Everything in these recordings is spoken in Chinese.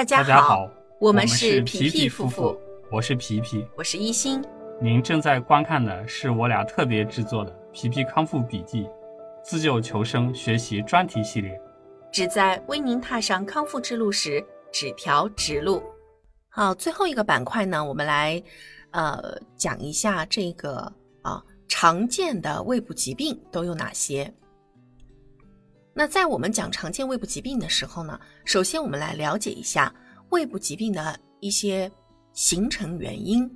大家好，我们们是皮皮夫妇，我是皮皮。我是一心。您正在观看的是我俩特别制作的《皮皮康复笔记》自救求生学习专题系列。旨在为您踏上康复之路时指条直路。好，最后一个板块呢，我们来呃讲一下这个啊常见的胃部疾病都有哪些。那在我们讲常见胃部疾病的时候呢，首先我们来了解一下胃部疾病的一些形成原因。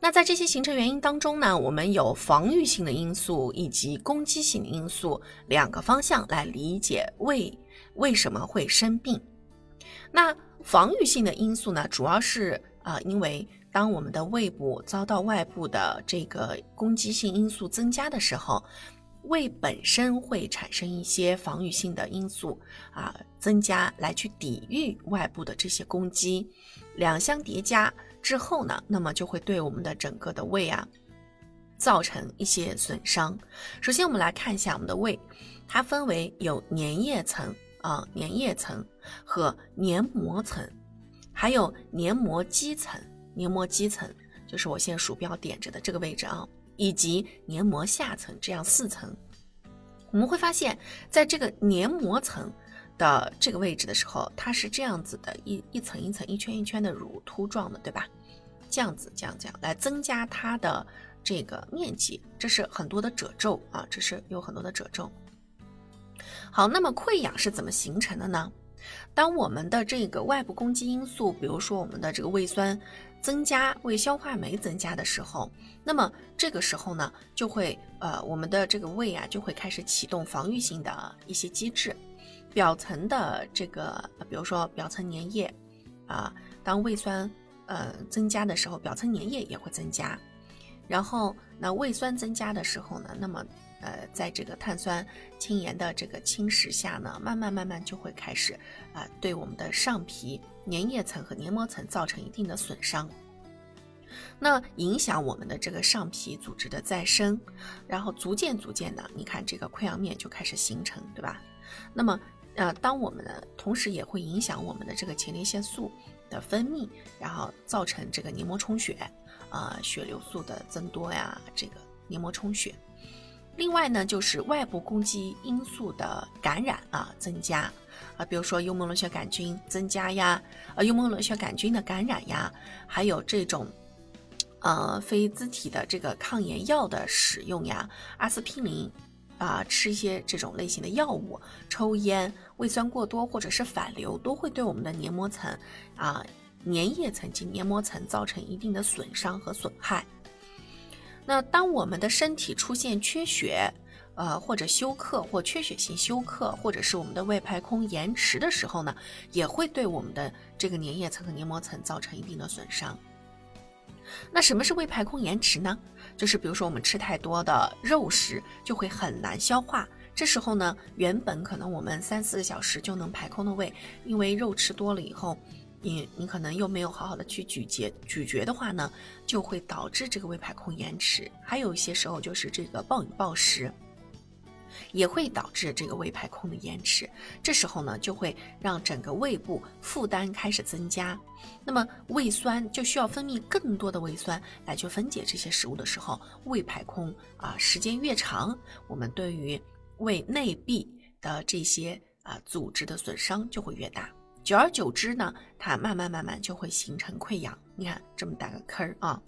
那在这些形成原因当中呢，我们有防御性的因素以及攻击性的因素两个方向来理解胃为什么会生病。那防御性的因素呢，主要是啊、因为当我们的胃部遭到外部的这个攻击性因素增加的时候，胃本身会产生一些防御性的因素啊、增加来去抵御外部的这些攻击，两相叠加之后呢，那么就会对我们的整个的胃啊造成一些损伤。首先，我们来看一下我们的胃，它分为有粘液层啊、粘液层和黏膜层，还有黏膜基层。黏膜基层就是我现在鼠标点着的这个位置啊，以及黏膜下层这样四层。我们会发现，在这个黏膜层的这个位置的时候，它是这样子的，一一层一层、一圈一圈的乳突状的，对吧？这样子，这样这样来增加它的这个面积，这是很多的褶皱啊，这是有很多的褶皱。好，那么溃疡是怎么形成的呢？当我们的这个外部攻击因素，比如说我们的这个胃酸增加、胃消化酶增加的时候，那么这个时候呢，就会呃，我们的这个胃啊就会开始启动防御性的一些机制，表层的这个，比如说表层粘液啊，当胃酸呃增加的时候，表层粘液也会增加，然后那胃酸增加的时候呢，那么呃，在这个碳酸氢盐的这个侵蚀下呢，慢慢慢慢就会开始啊、对我们的上皮粘液层和黏膜层造成一定的损伤。那影响我们的这个上皮组织的再生，然后逐渐逐渐的，你看这个溃疡面就开始形成，对吧？那么呃，当我们呢，同时也会影响我们的这个前列腺素的分泌，然后造成这个黏膜充血，啊、血流素的增多呀，这个黏膜充血。另外呢，就是外部攻击因素的感染啊增加啊，比如说幽门螺旋杆菌增加呀，呃幽门螺旋杆菌的感染呀，还有这种呃非甾体的这个抗炎药的使用呀，阿司匹林啊、吃一些这种类型的药物，抽烟、胃酸过多或者是反流，都会对我们的黏膜层啊、粘液层及黏膜层造成一定的损伤和损害。那当我们的身体出现缺血，呃，或者休克或缺血性休克，或者是我们的胃排空延迟的时候呢，也会对我们的这个粘液层和黏膜层造成一定的损伤。那什么是胃排空延迟呢？就是比如说我们吃太多的肉食，就会很难消化。这时候呢，原本可能我们三四个小时就能排空的胃，因为肉吃多了以后，你你可能又没有好好的去咀嚼，咀嚼的话呢，就会导致这个胃排空延迟。还有一些时候就是这个暴饮暴食，也会导致这个胃排空的延迟。这时候呢，就会让整个胃部负担开始增加，那么胃酸就需要分泌更多的胃酸来去分解这些食物的时候，胃排空啊，时间越长，我们对于胃内壁的这些啊组织的损伤就会越大。久而久之呢，它慢慢慢慢就会形成溃疡。你看这么大个坑儿啊！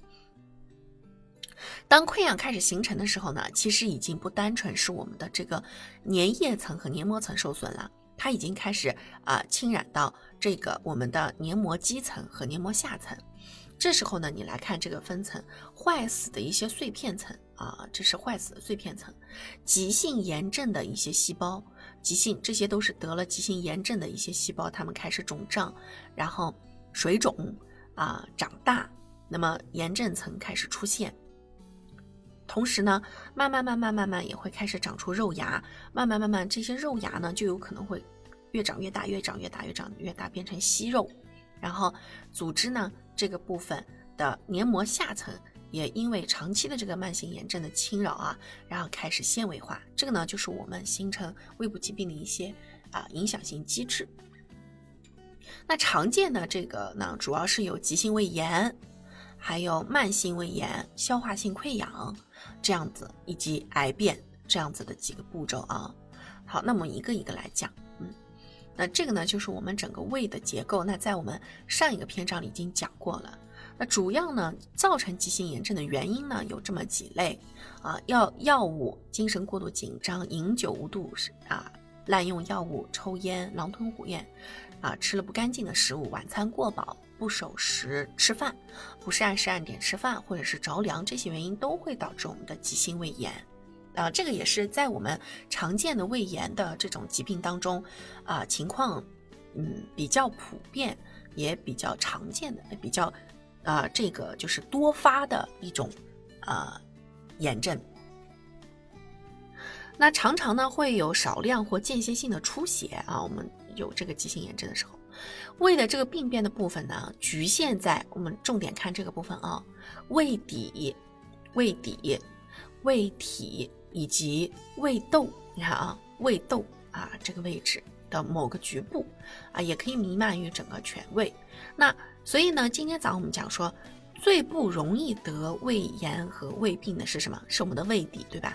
当溃疡开始形成的时候呢，其实已经不单纯是我们的这个粘液层和黏膜层受损了，它已经开始啊、侵染到这个我们的黏膜基层和黏膜下层。这时候呢，你来看这个分层，坏死的一些碎片层啊，这是坏死的碎片层，急性炎症的一些细胞，急性这些都是得了急性炎症的一些细胞，它们开始肿胀，然后水肿啊长大，那么炎症层开始出现。同时呢，慢慢慢慢慢慢也会开始长出肉芽，慢慢慢慢这些肉芽呢就有可能会越长越大，越长越大，越长越大，变成息肉。然后组织呢这个部分的黏膜下层也因为长期的这个慢性炎症的侵扰啊，然后开始纤维化。这个呢就是我们形成胃部疾病的一些啊影响性机制。那常见的这个呢，主要是有急性胃炎，还有慢性胃炎、消化性溃疡这样子，以及癌变这样子的几个步骤啊。好，那么一个一个来讲，嗯，那这个呢就是我们整个胃的结构。那在我们上一个篇章里已经讲过了。那主要呢造成急性炎症的原因呢有这么几类啊，药药物、精神过度紧张、饮酒无度啊。滥用药物、抽烟、狼吞虎咽，啊，吃了不干净的食物，晚餐过饱、不守时吃饭、不是按时按点吃饭，或者是着凉，这些原因都会导致我们的急性胃炎。啊，这个也是在我们常见的胃炎的这种疾病当中，啊，情况嗯比较普遍，也比较常见的，比较啊这个就是多发的一种呃炎症。那常常呢会有少量或间歇性的出血啊，我们有这个急性炎症的时候，胃的这个病变的部分呢，局限在我们重点看这个部分啊，胃底、胃底、胃体以及胃窦，你看啊，胃窦啊这个位置的某个局部啊，也可以弥漫于整个全胃。那所以呢，今天早上我们讲说，最不容易得胃炎和胃病的是什么？是我们的胃底，对吧？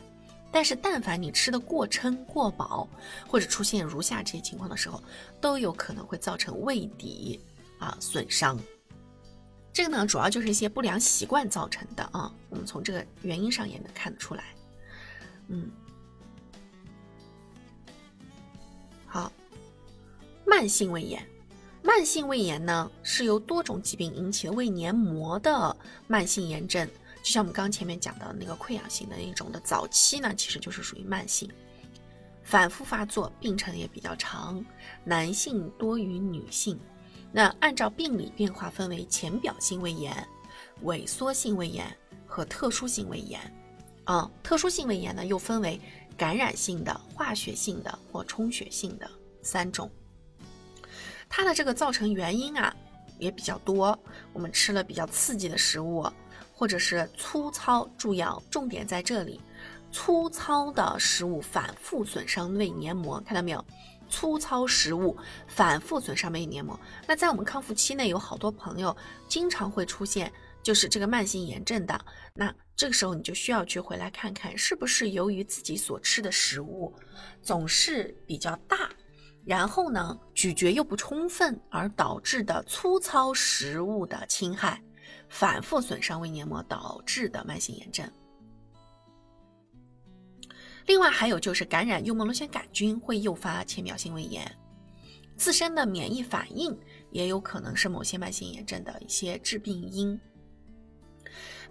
但是，但凡你吃的过撑、过饱，或者出现如下这些情况的时候，都有可能会造成胃底啊损伤。这个呢，主要就是一些不良习惯造成的啊。我们从这个原因上也能看得出来。嗯，好，慢性胃炎，慢性胃炎呢是由多种疾病引起的胃黏膜的慢性炎症。就像我们刚前面讲的那个溃疡性的一种的早期呢，其实就是属于慢性，反复发作，病程也比较长，男性多于女性。那按照病理变化分为浅表性胃炎、萎缩性胃炎和特殊性胃炎。啊，特殊性胃炎呢又分为感染性的、化学性的或充血性的三种。它的这个造成原因啊也比较多，我们吃了比较刺激的食物。或者是粗糙，注意啊，重点在这里，粗糙的食物反复损伤胃黏膜，看到没有？粗糙食物反复损伤胃黏膜。那在我们康复期内，有好多朋友经常会出现，就是这个慢性炎症的。那这个时候你就需要去回来看看，是不是由于自己所吃的食物总是比较大，然后呢咀嚼又不充分而导致的粗糙食物的侵害。反复损伤胃黏膜导致的慢性炎症。另外还有就是感染幽门螺旋杆菌会诱发浅表性胃炎，自身的免疫反应也有可能是某些慢性炎症的一些致病因。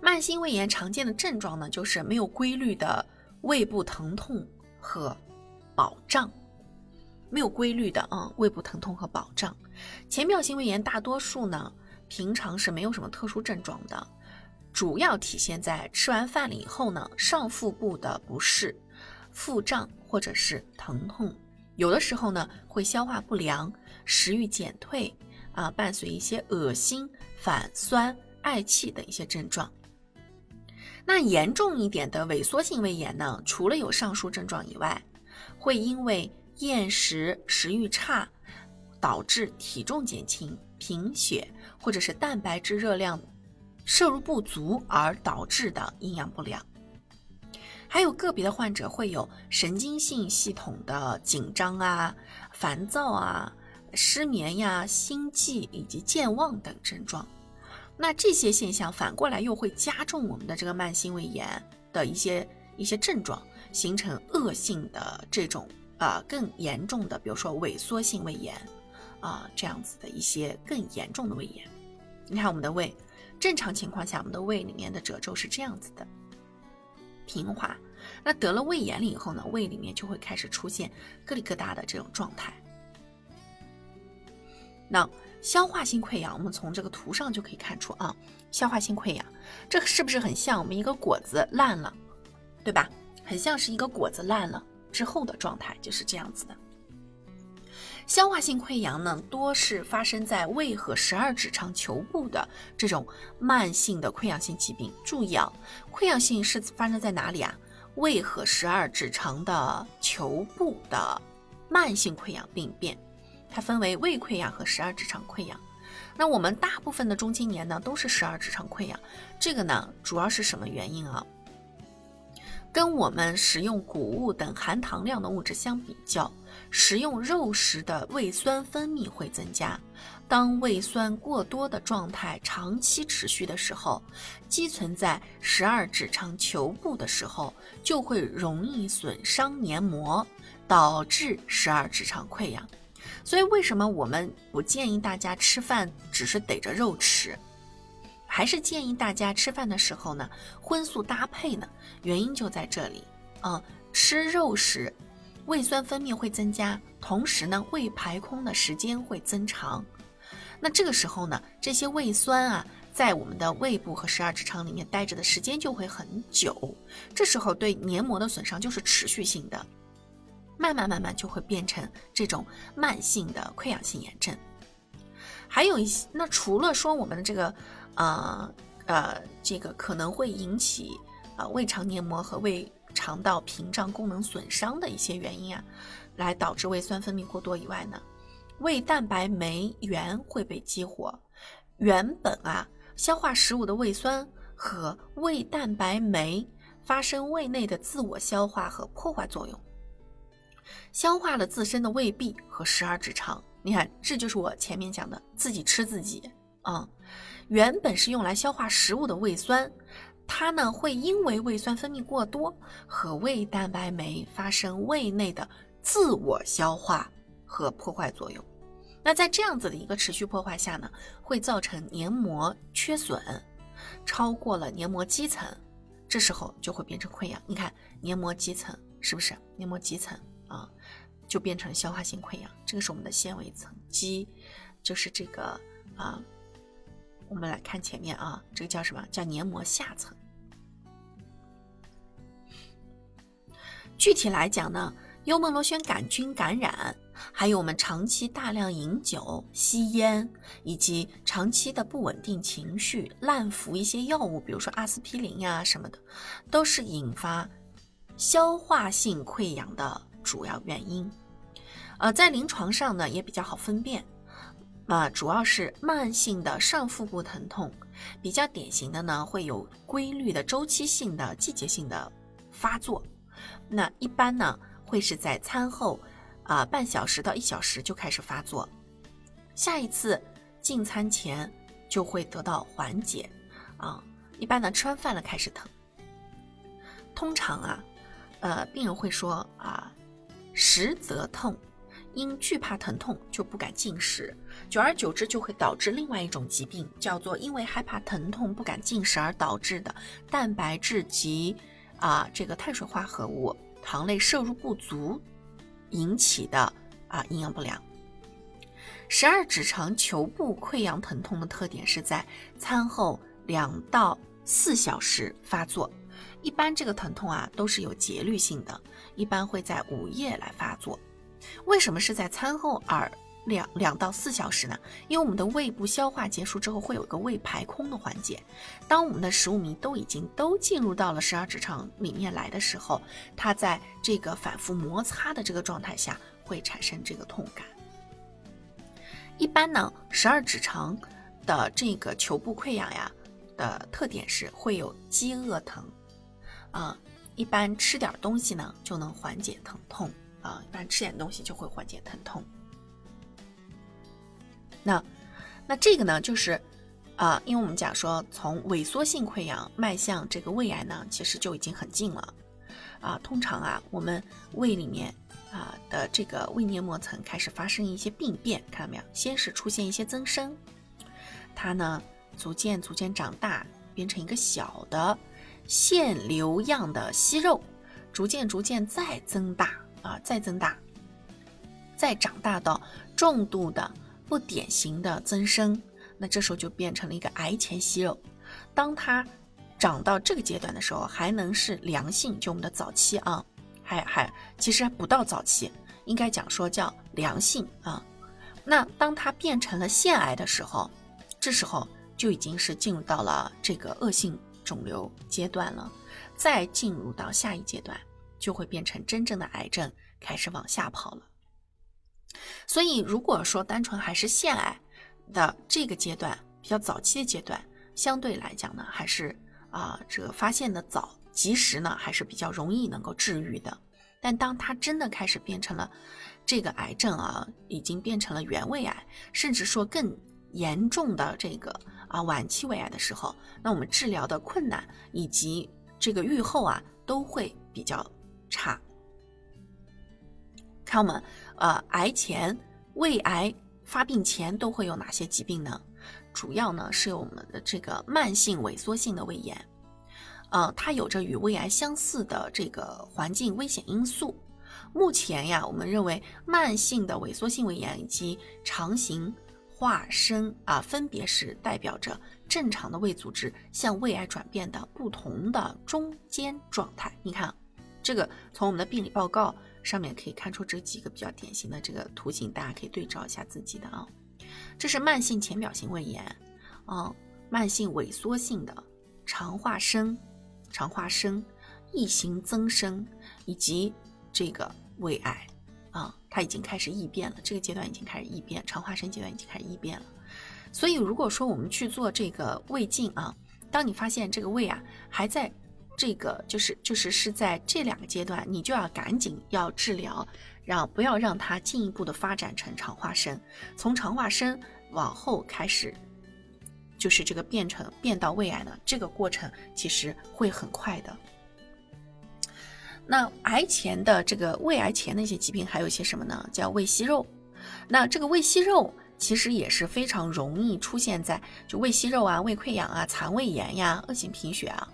慢性胃炎常见的症状呢，就是没有规律的胃部疼痛和饱胀，没有规律的啊胃部疼痛和饱胀。浅表性胃炎大多数呢。平常是没有什么特殊症状的，主要体现在吃完饭了以后呢，上腹部的不适、腹胀或者是疼痛，有的时候呢会消化不良、食欲减退啊，伴随一些恶心、反酸、嗳气的一些症状。那严重一点的萎缩性胃炎呢，除了有上述症状以外，会因为厌食、食欲差，导致体重减轻。贫血或者是蛋白质热量摄入不足而导致的营养不良，还有个别的患者会有神经性系统的紧张啊、烦躁啊、失眠呀、心悸以及健忘等症状。那这些现象反过来又会加重我们的这个慢性胃炎的一些一些症状，形成恶性的这种啊更严重的，比如说萎缩性胃炎。啊，这样子的一些更严重的胃炎，你看我们的胃，正常情况下我们的胃里面的褶皱是这样子的，平滑。那得了胃炎了以后呢，胃里面就会开始出现疙里疙瘩的这种状态。那消化性溃疡，我们从这个图上就可以看出啊，消化性溃疡，这是不是很像我们一个果子烂了，对吧？很像是一个果子烂了之后的状态，就是这样子的。消化性溃疡呢，多是发生在胃和十二指肠球部的这种慢性的溃疡性疾病。注意啊，溃疡性是发生在哪里啊？胃和十二指肠的球部的慢性溃疡病变。它分为胃溃疡和十二指肠溃疡。那我们大部分的中青年呢，都是十二指肠溃疡。这个呢，主要是什么原因啊？跟我们食用谷物等含糖量的物质相比较，食用肉食的胃酸分泌会增加。当胃酸过多的状态长期持续的时候，积存在十二指肠球部的时候，就会容易损伤黏膜，导致十二指肠溃疡。所以，为什么我们不建议大家吃饭只是逮着肉吃？还是建议大家吃饭的时候呢，荤素搭配呢？原因就在这里啊，吃肉时，胃酸分泌会增加，同时呢，胃排空的时间会增长。那这个时候呢，这些胃酸啊，在我们的胃部和十二指肠里面待着的时间就会很久，这时候对黏膜的损伤就是持续性的，慢慢慢慢就会变成这种慢性的溃疡性炎症。还有一些，那除了说我们的这个。啊呃，这个可能会引起啊胃肠黏膜和胃肠道屏障功能损伤的一些原因啊，来导致胃酸分泌过多以外呢，胃蛋白酶原会被激活。原本啊，消化食物的胃酸和胃蛋白酶发生胃内的自我消化和破坏作用，消化了自身的胃壁和十二指肠。你看，这就是我前面讲的自己吃自己啊。原本是用来消化食物的胃酸，它呢会因为胃酸分泌过多和胃蛋白酶发生胃内的自我消化和破坏作用。那在这样子的一个持续破坏下呢，会造成黏膜缺损，超过了黏膜基层，这时候就会变成溃疡。你看黏膜基层是不是？黏膜基层啊，就变成消化性溃疡。这个是我们的纤维层肌，就是这个啊。我们来看前面啊，这个叫什么？叫黏膜下层。具体来讲呢，幽门螺旋杆菌感染，还有我们长期大量饮酒、吸烟，以及长期的不稳定情绪、滥服一些药物，比如说阿司匹林呀什么的，都是引发消化性溃疡的主要原因。呃，在临床上呢，也比较好分辨。啊，主要是慢性的上腹部疼痛，比较典型的呢，会有规律的周期性的季节性的发作。那一般呢，会是在餐后啊半小时到一小时就开始发作，下一次进餐前就会得到缓解。啊，一般呢吃完饭了开始疼。通常啊，呃，病人会说啊，食则痛。因惧怕疼痛就不敢进食，久而久之就会导致另外一种疾病，叫做因为害怕疼痛不敢进食而导致的蛋白质及啊这个碳水化合物糖类摄入不足引起的啊营养不良。十二指肠球部溃疡疼痛的特点是在餐后两到四小时发作，一般这个疼痛啊都是有节律性的，一般会在午夜来发作。为什么是在餐后而两两到四小时呢？因为我们的胃部消化结束之后，会有一个胃排空的环节。当我们的食物糜都已经都进入到了十二指肠里面来的时候，它在这个反复摩擦的这个状态下，会产生这个痛感。一般呢，十二指肠的这个球部溃疡呀的特点是会有饥饿疼，啊，一般吃点东西呢就能缓解疼痛。啊，一般吃点东西就会缓解疼痛。那，那这个呢，就是啊，因为我们讲说，从萎缩性溃疡迈向这个胃癌呢，其实就已经很近了。啊，通常啊，我们胃里面啊的这个胃黏膜层开始发生一些病变，看到没有？先是出现一些增生，它呢逐渐逐渐长大，变成一个小的腺瘤样的息肉，逐渐逐渐再增大。啊，再增大，再长大到重度的不典型的增生，那这时候就变成了一个癌前息肉。当它长到这个阶段的时候，还能是良性，就我们的早期啊，还还其实还不到早期，应该讲说叫良性啊。那当它变成了腺癌的时候，这时候就已经是进入到了这个恶性肿瘤阶段了，再进入到下一阶段。就会变成真正的癌症，开始往下跑了。所以如果说单纯还是腺癌的这个阶段，比较早期的阶段，相对来讲呢，还是啊这个发现的早，及时呢还是比较容易能够治愈的。但当它真的开始变成了这个癌症啊，已经变成了原位癌，甚至说更严重的这个啊晚期胃癌的时候，那我们治疗的困难以及这个预后啊都会比较差。看我们呃癌前胃癌发病前都会有哪些疾病呢？主要呢是我们的这个慢性萎缩性的胃炎。呃，它有着与胃癌相似的这个环境危险因素。目前呀，我们认为慢性的萎缩性胃炎以及肠型化生啊，分别是代表着正常的胃组织向胃癌转变的不同的中间状态。你看，这个从我们的病理报告上面可以看出这几个比较典型的这个图形，大家可以对照一下自己的啊。这是慢性浅表性胃炎，啊，慢性萎缩性的肠化生。肠化生、异型增生以及这个胃癌啊，它已经开始异变了。这个阶段已经开始异变，肠化生阶段已经开始异变了。所以，如果说我们去做这个胃镜啊，当你发现这个胃啊还在这个就是就是是在这两个阶段，你就要赶紧要治疗，让不要让它进一步的发展成肠化生，从肠化生往后开始。就是这个变成变到胃癌呢，这个过程其实会很快的。那癌前的这个胃癌前的一些疾病还有一些什么呢？叫胃息肉。那这个胃息肉其实也是非常容易出现在就胃息肉啊、胃溃疡啊、残胃炎呀、恶性贫血啊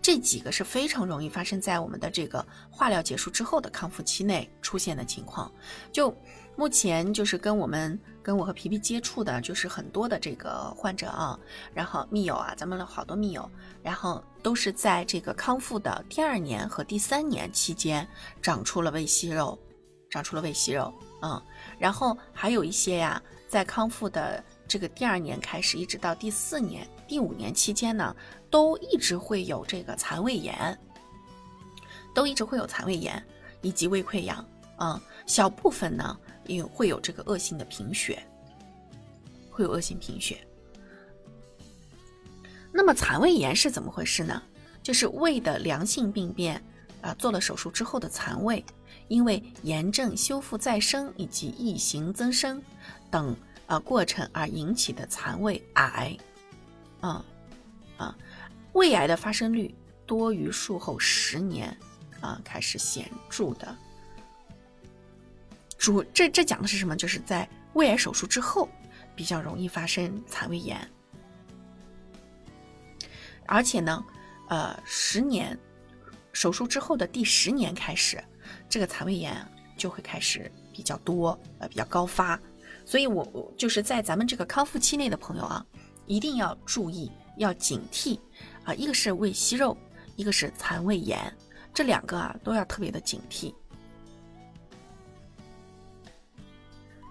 这几个是非常容易发生在我们的这个化疗结束之后的康复期内出现的情况。就目前就是跟我们。跟我和皮皮接触的就是很多的这个患者啊，然后密友啊，咱们好多密友，然后都是在这个康复的第二年和第三年期间长出了胃息肉，长出了胃息肉，嗯，然后还有一些呀，在康复的这个第二年开始，一直到第四年、第五年期间呢，都一直会有这个残胃炎，都一直会有残胃炎以及胃溃疡，嗯，小部分呢。也会有这个恶性的贫血，会有恶性贫血。那么残胃炎是怎么回事呢？就是胃的良性病变啊，做了手术之后的残胃，因为炎症修复再生以及异型增生等啊过程而引起的残胃癌。啊啊，胃癌的发生率多于术后十年啊开始显著的。主这这讲的是什么？就是在胃癌手术之后，比较容易发生残胃炎，而且呢，呃，十年手术之后的第十年开始，这个残胃炎就会开始比较多，呃，比较高发。所以，我我就是在咱们这个康复期内的朋友啊，一定要注意，要警惕啊，一个是胃息肉，一个是残胃炎，这两个啊都要特别的警惕。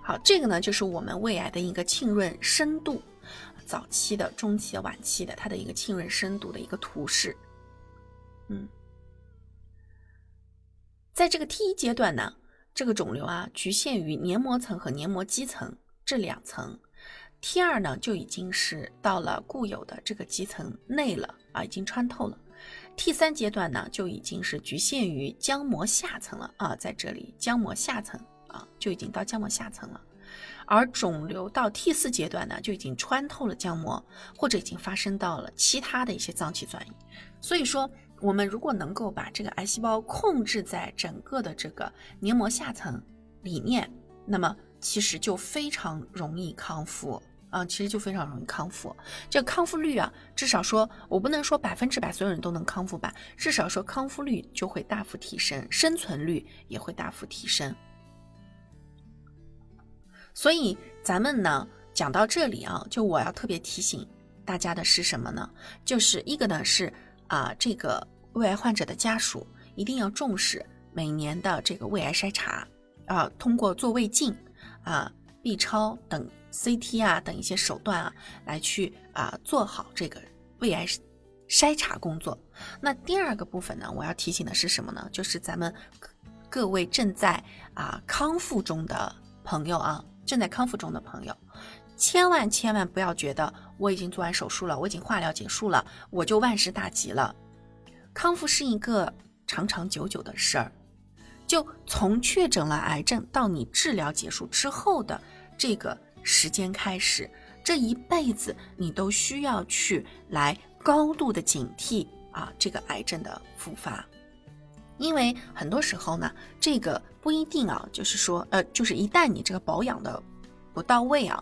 好，这个呢就是我们胃癌的一个浸润深度，早期的、中期的、晚期的，它的一个浸润深度的一个图示。嗯，在这个 T 一阶段呢，这个肿瘤啊局限于黏膜层和黏膜基层这两层；T 二呢就已经是到了固有的这个基层内了啊，已经穿透了；T 三阶段呢就已经是局限于浆膜下层了啊，在这里浆膜下层。啊，就已经到浆膜下层了，而肿瘤到 T 四阶段呢，就已经穿透了浆膜，或者已经发生到了其他的一些脏器转移。所以说，我们如果能够把这个癌细胞控制在整个的这个黏膜下层里面，那么其实就非常容易康复啊，其实就非常容易康复。这个康复率啊，至少说我不能说百分之百所有人都能康复吧，至少说康复率就会大幅提升，生存率也会大幅提升。所以咱们呢讲到这里啊，就我要特别提醒大家的是什么呢？就是一个呢是啊，这个胃癌患者的家属一定要重视每年的这个胃癌筛查啊，通过做胃镜啊、B 超等 CT 啊等一些手段啊，来去啊做好这个胃癌筛查工作。那第二个部分呢，我要提醒的是什么呢？就是咱们各位正在啊康复中的。朋友啊，正在康复中的朋友，千万千万不要觉得我已经做完手术了，我已经化疗结束了，我就万事大吉了。康复是一个长长久久的事儿，就从确诊了癌症到你治疗结束之后的这个时间开始，这一辈子你都需要去来高度的警惕啊，这个癌症的复发。因为很多时候呢，这个不一定啊，就是说，呃，就是一旦你这个保养的不到位啊，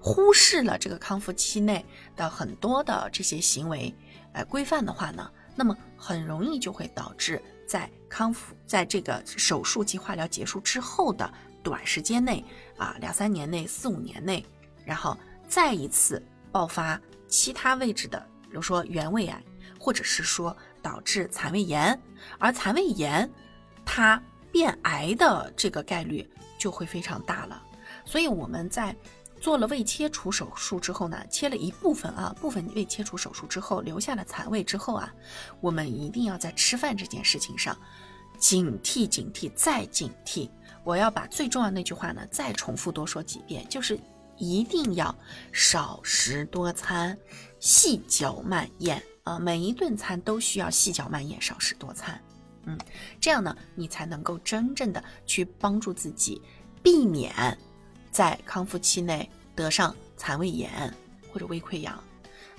忽视了这个康复期内的很多的这些行为，呃，规范的话呢，那么很容易就会导致在康复，在这个手术及化疗结束之后的短时间内啊，两三年内、四五年内，然后再一次爆发其他位置的，比如说原位癌，或者是说。导致残胃炎，而残胃炎它变癌的这个概率就会非常大了。所以我们在做了胃切除手术之后呢，切了一部分啊部分胃切除手术之后留下了残胃之后啊，我们一定要在吃饭这件事情上警惕警惕再警惕。我要把最重要那句话呢再重复多说几遍，就是一定要少食多餐，细嚼慢咽。啊，每一顿餐都需要细嚼慢咽，少食多餐，嗯，这样呢，你才能够真正的去帮助自己，避免在康复期内得上残胃炎或者胃溃疡。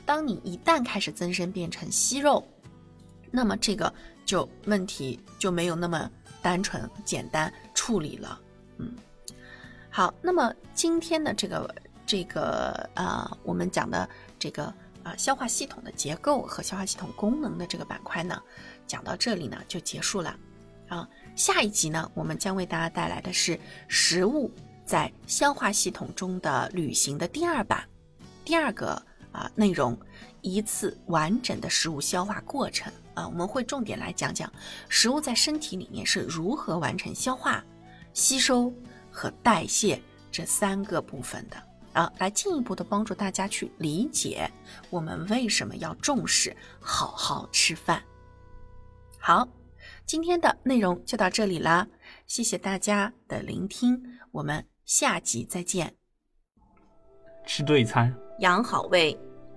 当你一旦开始增生变成息肉，那么这个就问题就没有那么单纯简单处理了，嗯。好，那么今天的这个这个啊，我们讲的这个。啊，消化系统的结构和消化系统功能的这个板块呢，讲到这里呢就结束了。啊，下一集呢，我们将为大家带来的是食物在消化系统中的旅行的第二版，第二个啊内容，一次完整的食物消化过程啊，我们会重点来讲讲食物在身体里面是如何完成消化、吸收和代谢这三个部分的。啊，来进一步的帮助大家去理解我们为什么要重视好好吃饭。好，今天的内容就到这里啦，谢谢大家的聆听，我们下集再见。吃对餐，养好胃，